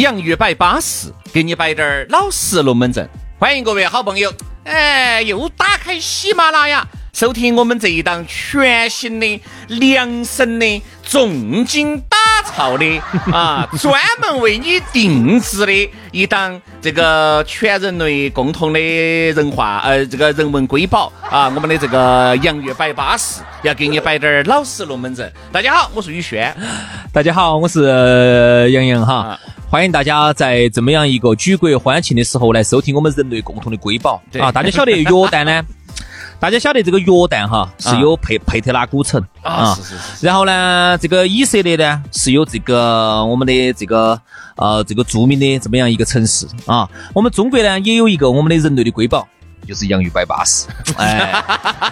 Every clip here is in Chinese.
洋芋摆巴适，给你摆点儿老实龙门阵。欢迎各位好朋友，哎，又打开喜马拉雅。收听我们这一档全新的、量身的、重金打造的 啊，专门为你定制的一档这个全人类共同的人话呃，这个人文瑰宝啊，我们的这个洋芋摆巴士要给你摆点儿老实龙门阵。大家好，我是宇轩。大家好，我是杨洋哈。欢迎大家在这么样一个举国欢庆的时候来收听我们人类共同的瑰宝啊！大家晓得 约旦呢？大家晓得这个约旦哈是有佩佩特拉古城啊，是是是。然后呢，这个以色列呢是有这个我们的这个呃这个著名的这么样一个城市啊。我们中国呢也有一个我们的人类的瑰宝，就是洋芋摆巴适。哎，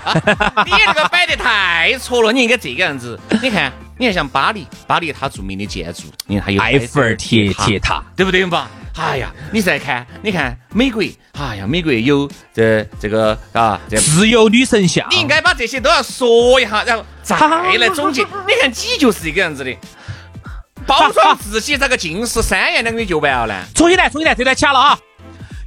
你这个摆得太错了，你应该这个样子。你看，你看像巴黎，巴黎它著名的建筑，你看还有埃菲尔铁铁塔，对不对嘛？哎呀，你再看，你看美国，哎呀，美国有这这个啊，自由女神像，你应该把这些都要说一下，然后再来总结。你看，你就是这个样子的，包装自己咋个近视三言两语就完了呢。重新来，重新来，这段掐了啊！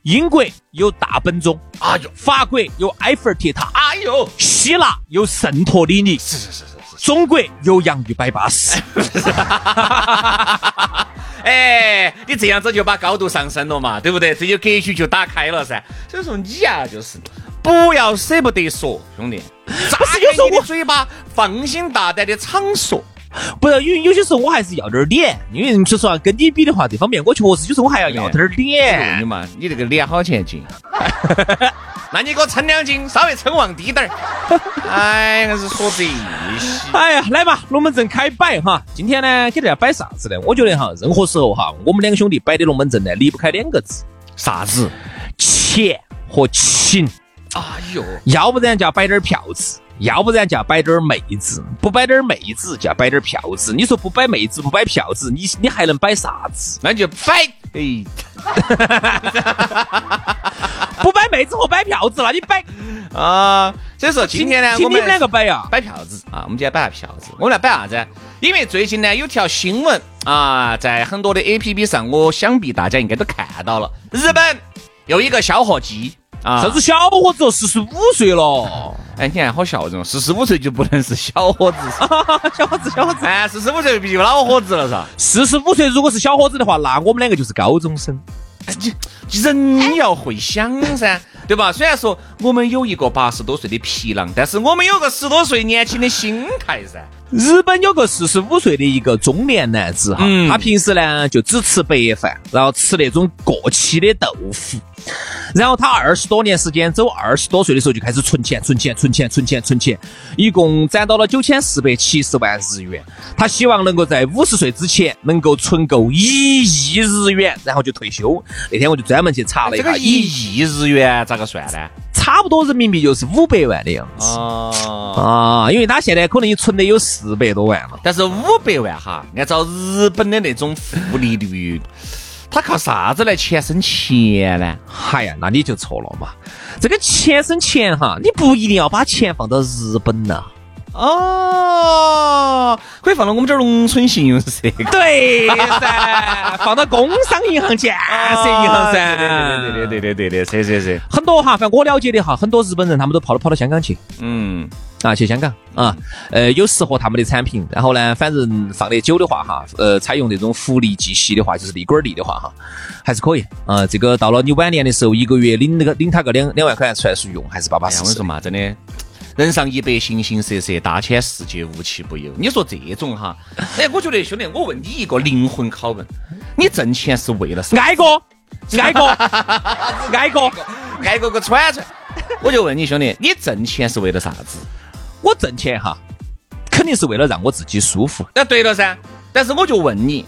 英国有大本钟，哎呦，法国有埃菲尔铁塔，哎呦，希腊有圣托里尼，是是是是是，中国有洋芋摆巴士。哎，你这样子就把高度上升了嘛，对不对？这就格局就打开了噻。所以说你啊，就是不要舍不得说，兄弟，不是有时候我嘴巴放心大胆的常说，不是因为有些时候我还是要点脸，因为说实话跟你比的话，这方面我确实有时候我还要要点脸。你嘛，你这个脸好钱斤。那你给我称两斤，稍微称旺低点儿。哎，还是说这些。哎呀，来吧，龙门阵开摆哈。今天呢，给大家摆啥子呢？我觉得哈，任何时候哈，我们两个兄弟摆的龙门阵呢，离不开两个字，啥子？钱和情。哎呦，要不然就要摆点票子，要不然就要摆点妹子，不摆点妹子就要摆点票子。你说不摆妹子，不摆票子，你你还能摆啥子？那就摆哎。不摆妹子和摆票子，那你摆啊？所以说今天呢，我们两个摆呀，摆票子啊。我们今天摆下票子，我们来摆啥子？因为最近呢有条新闻啊，在很多的 A P P 上，我想必大家应该都看到了。日本有一个小伙计啊，啥子小伙子？四十五岁了。哎，你看好笑容，四十五岁就不能是小伙子，小伙子，小伙子。哎，四十五岁必须老伙子了，是吧？四十五岁如果是小伙子的话，那我们两个就是高中生。人要会想噻，对吧？虽然说我们有一个八十多岁的皮囊，但是我们有个十多岁年轻的心态噻。日本有个四十五岁的一个中年男子哈，他平时呢就只吃白饭，然后吃那种过期的豆腐。然后他二十多年时间，走二十多岁的时候就开始存钱，存钱，存钱，存钱，存钱，一共攒到了九千四百七十万日元。他希望能够在五十岁之前能够存够一亿日元，然后就退休。那天我就专门去查了一下，一亿日元咋个算呢？差不多人民币就是五百万的样子啊啊，因为他现在可能也存的有四百多万了。但是五百万哈，按照日本的那种负利率。他靠啥子来钱生钱呢？哎呀，那你就错了嘛！这个钱生钱哈，你不一定要把钱放到日本呐。哦，可以放到我们这儿农村信用社。对噻，放到工商银行、建设银行噻。对对对对对对对，是是是。很多哈，反正我了解的哈，很多日本人他们都跑到跑到香港去。嗯。啊，去香港啊，呃，有适合他们的产品。然后呢，反正放得久的话哈，呃，采用这种福利计息的话，就是利滚利的话哈，还是可以啊。这个到了你晚年的时候，一个月领那个领他个两两万块钱出来是用，还是巴巴适适。我跟你说嘛，真的，人上一百，形形色色，大千世界无奇不有。你说这种哈，哎，我觉得兄弟，我问你一个灵魂拷问：你挣钱是为了啥？挨过，挨过，挨过，挨过个串串。我就问你兄弟，你挣钱是为了啥子？我挣钱哈，肯定是为了让我自己舒服。那对了噻，但是我就问你，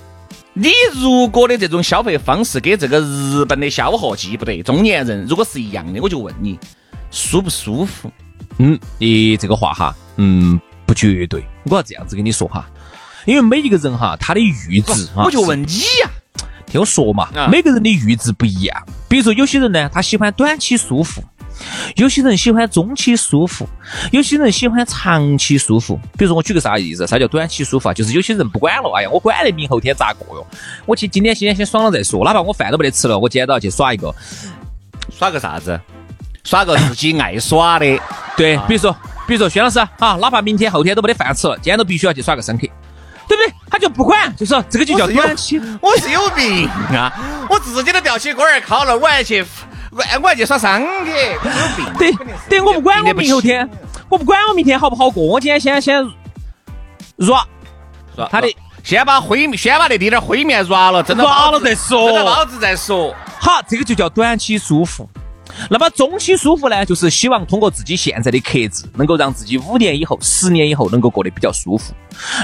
你如果的这种消费方式跟这个日本的消耗记不得，中年人如果是一样的，我就问你，舒不舒服？嗯，你这个话哈，嗯，不绝对。我要这样子跟你说哈，因为每一个人哈，他的阈值啊，我就问你呀，听我说嘛，每个人的阈值不一样。比如说有些人呢，他喜欢短期舒服。有些人喜欢中期舒服，有些人喜欢长期舒服。比如说，我举个啥例子？啥叫短期舒服啊？就是有些人不管了，哎呀，我管得明后天咋过哟？我去今天先先爽了再说，哪怕我饭都没得吃了，我今天都要去耍一个，耍个啥子？耍个自己爱耍的。对，比如说，比如说，薛老师啊，哪怕明天后天都没得饭吃了，今天都必须要去耍个深刻，对不对？他就不管，就说这个就叫短期。我是有病啊！我自己都吊起锅儿烤了，我还去。我我还去耍商客，对对，我不管我明后天，我不管我明天好不好过，我今天先先 rap，他的先把灰先把那滴点灰面 rap 了，软了再说，蒸了包子再说。好，这个就叫短期舒服。那么中期舒服呢，就是希望通过自己现在的克制，能够让自己五年以后、十年以后能够过得比较舒服。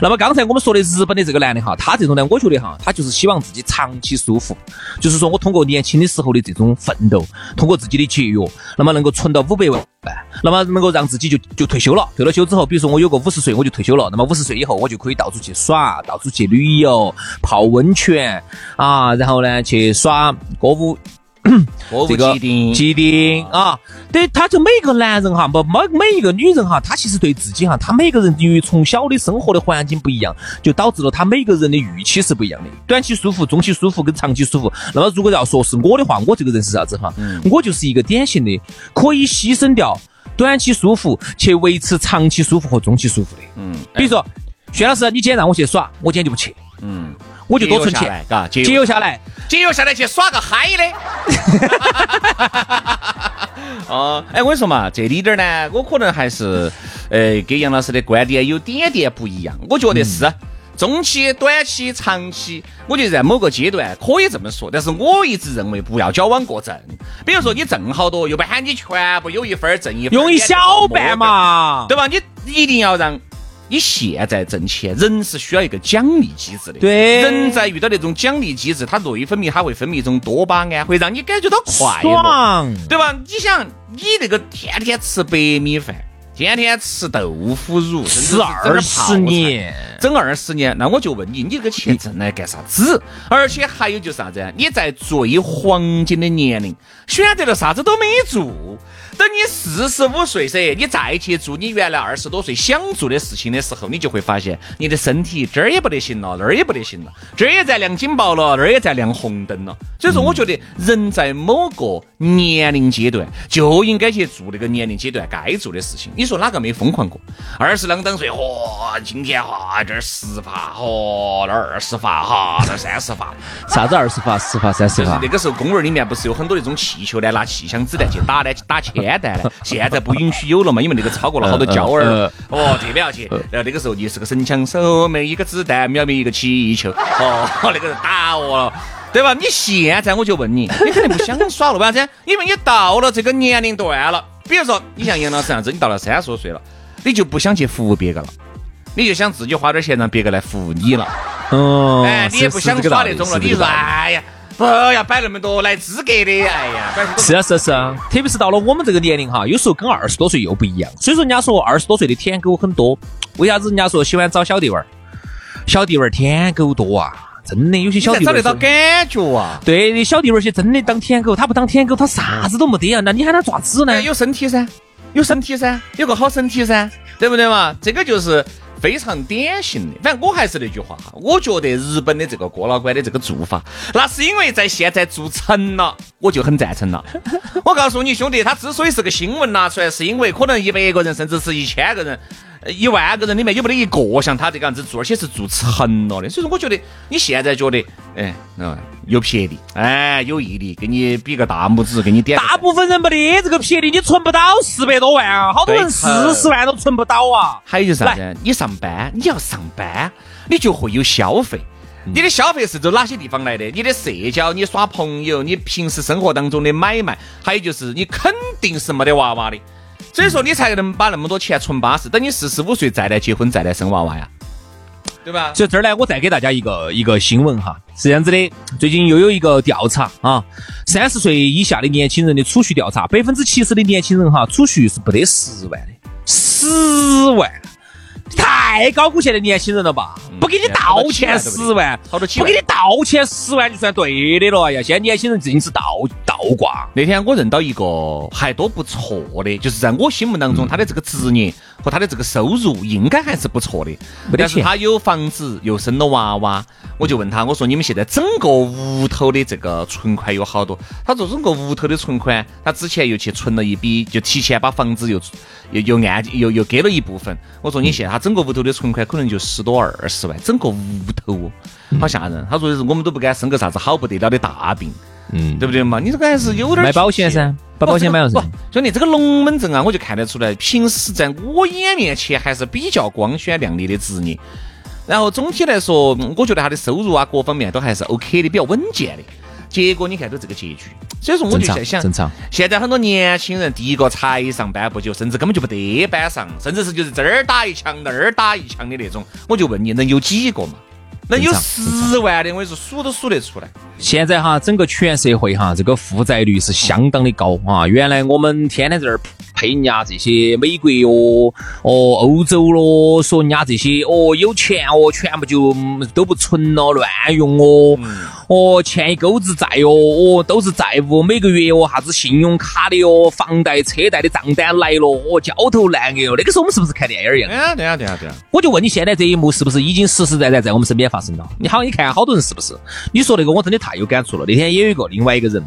那么刚才我们说的日本的这个男的哈，他这种呢，我觉得哈，他就是希望自己长期舒服，就是说我通过年轻的时候的这种奋斗，通过自己的节约，那么能够存到五百万，那么能够让自己就就退休了。退了休之后，比如说我有个五十岁我就退休了，那么五十岁以后我就可以到处去耍，到处去旅游、泡温泉啊，然后呢去耍歌舞。这个既定啊，对，他就每个男人哈，不每每一个女人哈，他其实对自己哈，他每个人由于从小的生活的环境不一样，就导致了他每个人的预期是不一样的。短期舒服、中期舒服跟长期舒服。那么如果要说是我的话，我这个人是啥子哈？我就是一个典型的可以牺牲掉短期舒服去维持长期舒服和中期舒服的。嗯，比如说，薛老师，你今天让我去耍，我今天就不去。嗯。我就多存钱，嘎，节约下来，节约下来去耍个嗨的。哦，哎，我跟你说嘛，这里点呢，我可能还是，呃，跟杨老师的观点有点点不一样。我觉得是中期、短期、长期，我觉得在某个阶段可以这么说。但是我一直认为不要矫枉过正。比如说你挣好多，又不喊你全部有一分挣一分，用一小半嘛，对吧？你一定要让。你现在挣钱，人是需要一个奖励机制的。对，人在遇到那种奖励机制，它内分泌它会分泌一种多巴胺，会让你感觉到快乐，对吧？你想，你那个天天吃白米饭，天天吃豆腐乳，吃二十年，整二十年，那我就问你，你这个钱挣来干啥子？而且还有就是啥子？你在最黄金的年龄选择了啥子都没做。等你四十五岁噻，你再去做你原来二十多岁想做的事情的时候，你就会发现你的身体这儿也不得行了，那儿也不得行了，这儿也在亮警报了，那儿也在亮红灯了。所以说，我觉得人在某个年龄阶段就应该去做那个年龄阶段该做的事情。你说哪个没疯狂过？二十啷当岁，嚯，今天哈这儿十发，嚯那儿二十发，哈那儿三十发，啥子二十发、十发、三十发？那个时候公园里面不是有很多那种气球呢，拿气枪子弹去打呢，打铅。烟弹呢？现在不允许有了嘛？因为那个超过了好多焦耳。哦，这边要去。然后那个时候你是个神枪手，每一个子弹秒灭一个气球。哦，那个人打我了，对吧？你现在我就问你，你肯定不想耍了，为啥子？因为你到了这个年龄段了。比如说，你像杨老师这样子，你到了三十多岁了，你就不想去服务别个了，你就想自己花点钱让别个来服务你了。哦，哎，你也不想耍那种了。你说，哎呀。不要摆那么多来资格的，哎呀，是啊是啊是啊，特别是到了我们这个年龄哈，有时候跟二十多岁又不一样。所以说人家说二十多岁的舔狗很多，为啥子人家说喜欢找小弟娃儿？小弟娃儿舔狗多啊，真的有些小弟找得到感觉啊。对，小弟娃儿些真的当舔狗，他不当舔狗，他啥子都没得啊。那你喊他爪子呢？有身体噻，有身体噻，有个好身体噻，对不对嘛？这个就是。非常典型的，反正我还是那句话哈，我觉得日本的这个郭老倌的这个做法，那是因为在现在做成了，我就很赞成了。我告诉你兄弟，他之所以是个新闻拿出来，是因为可能一百个人甚至是一千个人。一万个人里面有没得一个像他这个样子做，而且是做成了的。所以说，我觉得你现在觉得，哎，有魄力，哎，有毅力，给你比个大拇指，给你点。大部分人没得这个魄力，你存不到四百多万啊！好多人四十万都存不到啊！还有就是啥子？你上班，你要上班，你就会有消费。你的消费是从哪些地方来的？你的社交，你耍朋友，你平时生活当中的买卖，还有就是你肯定是没得娃娃的。所以说你才能把那么多钱存巴适，等你四十五岁再来结婚，再来生娃娃呀。对吧？所以这儿呢，我再给大家一个一个新闻哈，是这样子的，最近又有一个调查啊，三十岁以下的年轻人的储蓄调查，百分之七十的年轻人哈，储蓄是不得十万的，十万。太高估现在年轻人了吧？不给你道歉十万，好多不给你道歉十万就算对的了。哎呀，现在年轻人尽是倒倒挂。那天我认到一个还多不错的，就是在我心目当中，他的这个职业和他的这个收入应该还是不错的。但是他有房子，又生了娃娃，我就问他，我说你们现在整个屋头的这个存款有好多？他说整个屋头的存款，他之前又去存了一笔，就提前把房子又又又按又又给了一部分。我说你现在他整个屋头的存款可能就十多二十万，整个屋头哦好吓人。他说的是我们都不敢生个啥子好不得了的大病，嗯，对不对嘛？你这个还是有点买保险噻，把保险买了是吧。兄弟，这个龙门阵啊，我就看得出来，平时在我眼面前还是比较光鲜亮丽的职业。然后总体来说，我觉得他的收入啊，各方面都还是 OK 的，比较稳健的。结果你看都这个结局，所以说我就在想，正常。现在很多年轻人，第一个才上班不久，甚至根本就不得班上，甚至是就是这儿打一枪那儿打一枪的那种。我就问你，能有几个嘛？能有十万的，我跟你说数都数得出来。现在哈，整个全社会哈，这个负债率是相当的高啊。原来我们天天在这儿。配人家这些美国哟，哦，欧洲咯，说人家这些哦有钱哦，全部就都不存了，乱用哦，哦，欠一钩子债哟，哦，都是债务，每个月哦，啥子信用卡的哦，房贷、车贷的账单来了，哦，焦头烂额哦。那个时候我们是不是看电影一样？对啊，对啊，对呀，对啊。我就问你，现在这一幕是不是已经实实在在在我们身边发生了？你好，你看好多人是不是？你说那个我真的太有感触了。那天也有一个另外一个人。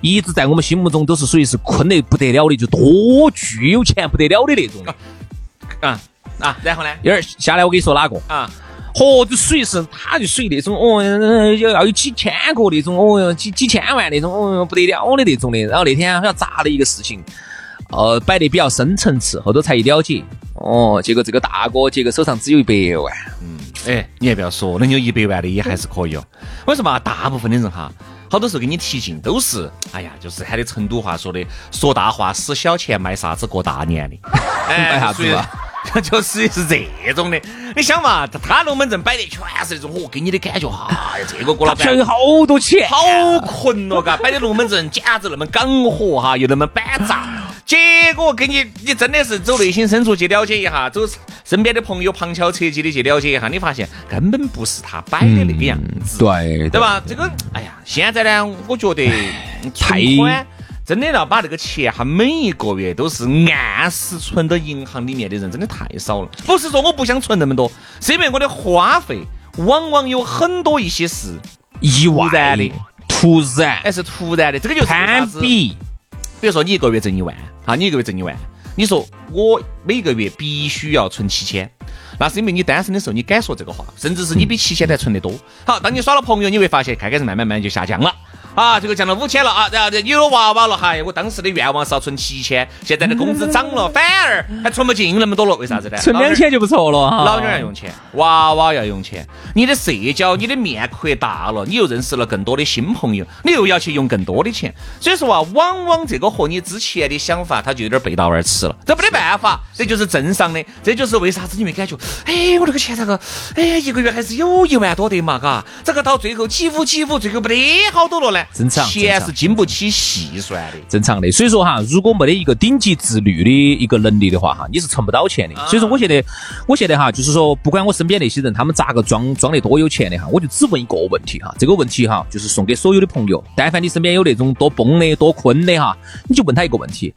一直在我们心目中都是属于是困得不得了的，就多巨有钱不得了的那种。啊啊，然后呢？一会儿下来我跟你说哪个啊？嚯，就属于是他就属于那种哦，要要有几千个那种哦，几几千万那种哦，不得了的那种的。然后那天好像砸了一个事情，呃，摆的比较深层次，后头才一了解。哦，结果这个大哥结果手上只有一百万。嗯，哎，你还不要说，能有一百万的也还是可以哦。为什么？大部分的人哈。好多时候给你提劲都是，哎呀，就是喊的成都话说的，说大话使小钱卖啥子过大年的，卖啥子嘛？就是是这种的。你想嘛，他龙门阵摆的全是那种，我给你的感觉，哎呀，这个郭老板有好多钱，好困了，嘎，摆的龙门阵简直那么港火哈，又那么板杂。结果给你，你真的是走内心深处去了解一下，走身边的朋友旁敲侧击的去了解一下，你发现根本不是他摆的那个样子，对对吧？这个，哎呀，现在呢，我觉得 存款真的要把这个钱哈，每一个月都是按时存到银行里面的人，真的太少了。不是说我不想存那么多，是因为我的花费往往有很多一些是意外的、突然，哎是突然的，这个就是攀比。比如说你一个月挣一万。啊，你一个月挣一万，你说我每个月必须要存七千，那是因为你单身的时候你敢说这个话，甚至是你比七千还存得多。好，当你耍了朋友，你会发现开开始慢慢慢就下降了。啊，这个降到五千了啊，然后有娃娃了，嗨，我当时的愿望是要存七千，现在的工资涨了，反而还存不进那么多了，为啥子呢？存两千就不错了哈。老娘要用钱，娃娃要用钱，你的社交，你的面扩大了，你又认识了更多的新朋友，你又要去用更多的钱，所以说啊，往往这个和你之前的想法，它就有点背道而驰了，这没得办法，这就是正常的，这就是为啥子你会感觉，哎，我这个钱咋个，哎，一个月还是有一万多的嘛，嘎，这个到最后几乎几乎最后不得好多了呢？正常，钱是经不起细算的，正常的。所以说哈，如果没得一个顶级自律的一个能力的话哈，你是存不到钱的。所以说，我现在，我现在哈，就是说，不管我身边那些人，他们咋个装装得多有钱的哈，我就只问一个问题哈，这个问题哈，就是送给所有的朋友，但凡你身边有那种多崩的、多坤的哈，你就问他一个问题，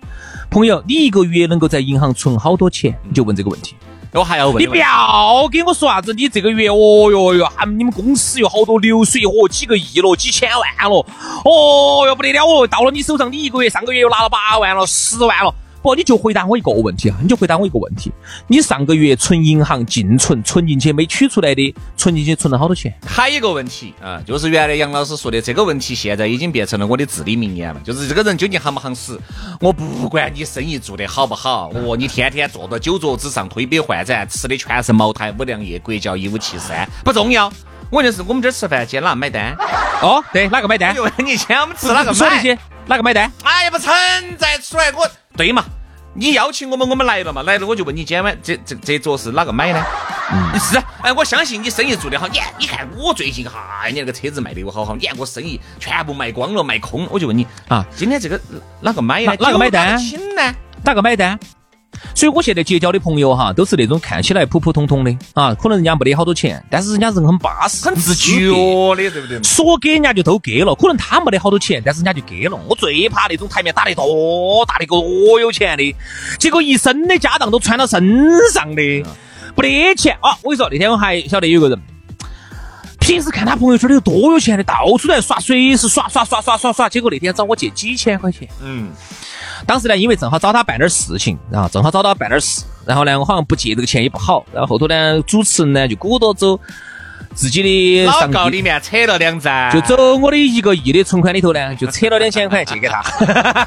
朋友，你一个月能够在银行存好多钱？你就问这个问题。我还要问你，不要给我说啥子？你这个月，哦哟哟，还你们公司有好多流水，哦，几个亿了，几千万了，哦哟，不得了哦！到了你手上，你一个月上个月又拿了八万了，十万了。不，你就回答我一个问题啊！你就回答我一个问题：你上个月存银行净存存进去没取出来的，存进去存了好多钱？还有一个问题啊，就是原来杨老师说的这个问题，现在已经变成了我的至理名言了。就是这个人究竟行不行死？我不管你生意做得好不好，哦，你天天坐到酒桌子上推杯换盏，吃的全是茅台、五粮液、国窖一五七三，不重要。我就是我们这儿吃饭，今天哪买单？哦，对，哪个买单？就问你，今天我们吃哪个买？说那些，哪个买单？哎呀，不存在出来我。对嘛？你邀请我们，我们来了嘛？来了我就问你，今晚这这这桌是哪个买呢？嗯，是，哎，我相信你生意做得好。你看，你看我最近哈，你那个车子卖得我好好，你看我生意全部卖光了，卖空。我就问你啊，今天这个哪个买呢？哪个买单？请呢？哪个买单？所以我现在结交的朋友哈，都是那种看起来普普通通的啊，可能人家没得好多钱，但是人家人很巴适，很自觉的，对不对？说给人家就都给了，可能他没得好多钱，但是人家就给了。我最怕那种台面打得多大的个多有钱的，结果一身的家当都穿到身上的，没得钱啊！我跟你说，那天我还晓得有个人，平时看他朋友圈里有多有钱的，到处在耍，随时耍耍耍耍耍耍，结果那天找我借几千块钱，嗯。当时呢，因为正好找他办点事情，然后正好找他办点事，然后呢，我好像不借这个钱也不好，然后后头呢，主持人呢就鼓捣走自己的老告里面扯了两张，就走我的一个亿的存款里头呢，就扯了两千块借给他。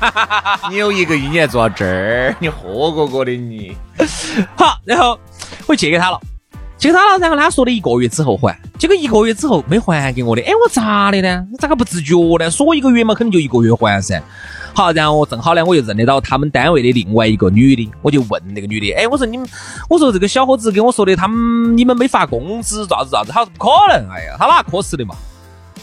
你有一个亿，你还坐这儿，你豁过过的你。好，然后我借给他了，借给他了，然后他说的一个月之后还，结果一个月之后没还给我的，哎，我咋的呢？咋个不自觉呢？说一个月嘛，肯定就一个月还噻。好，然后正好呢，我就认得到他们单位的另外一个女的，我就问那个女的，哎，我说你们，我说这个小伙子跟我说的，他们你们没发工资，咋子咋子？他说不可能，哎呀，他哪可是的嘛？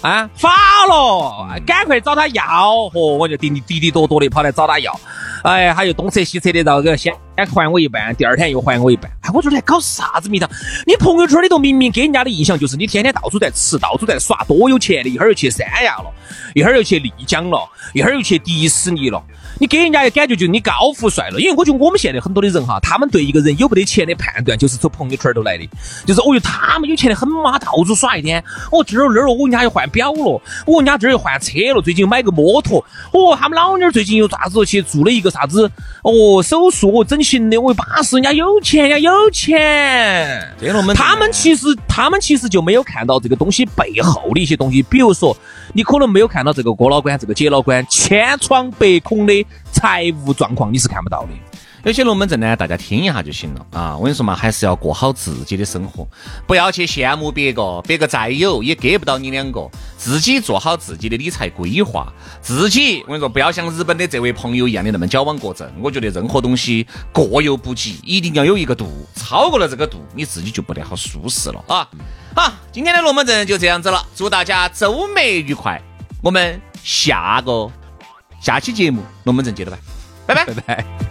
啊，发了，赶快找他要，嚯，我就滴滴滴滴多多的跑来找他要。哎，他又东扯西扯的，然后给先先还我一半，第二天又还我一半。哎，我说来搞啥子名堂？你朋友圈里头明明给人家的印象就是你天天到处在吃，到处在耍，多有钱的，一会儿又去三亚了，一会儿又去丽江了，一会儿又去迪士尼了。你给人家的感觉就是你高富帅了，因为我觉得我们现在很多的人哈，他们对一个人有没得钱的判断就是从朋友圈头来的，就是哦哟，他们有钱的很嘛，到处耍一天，哦这儿那儿哦，人家又换表了，哦人家这儿又换车了，最近买个摩托，哦他们老妞儿最近又咋子去做了一个啥子哦手术整形的，我巴适，人家有钱，人家有钱，对了，我们他们其实他们其实就没有看到这个东西背后的一些东西，比如说你可能没有看到这个郭老倌，这个姐老倌千疮百孔的。财务状况你是看不到的，有些龙门阵呢，大家听一下就行了啊！我跟你说嘛，还是要过好自己的生活，不要去羡慕别个，别个再有也给不到你两个，自己做好自己的理财规划，自己我跟你说，不要像日本的这位朋友一样的那么矫枉过正。我觉得任何东西过犹不及，一定要有一个度，超过了这个度，你自己就不得好舒适了啊！好，今天的龙门阵就这样子了，祝大家周末愉快，我们下个。下期节目龙门阵接着拜，拜拜拜拜。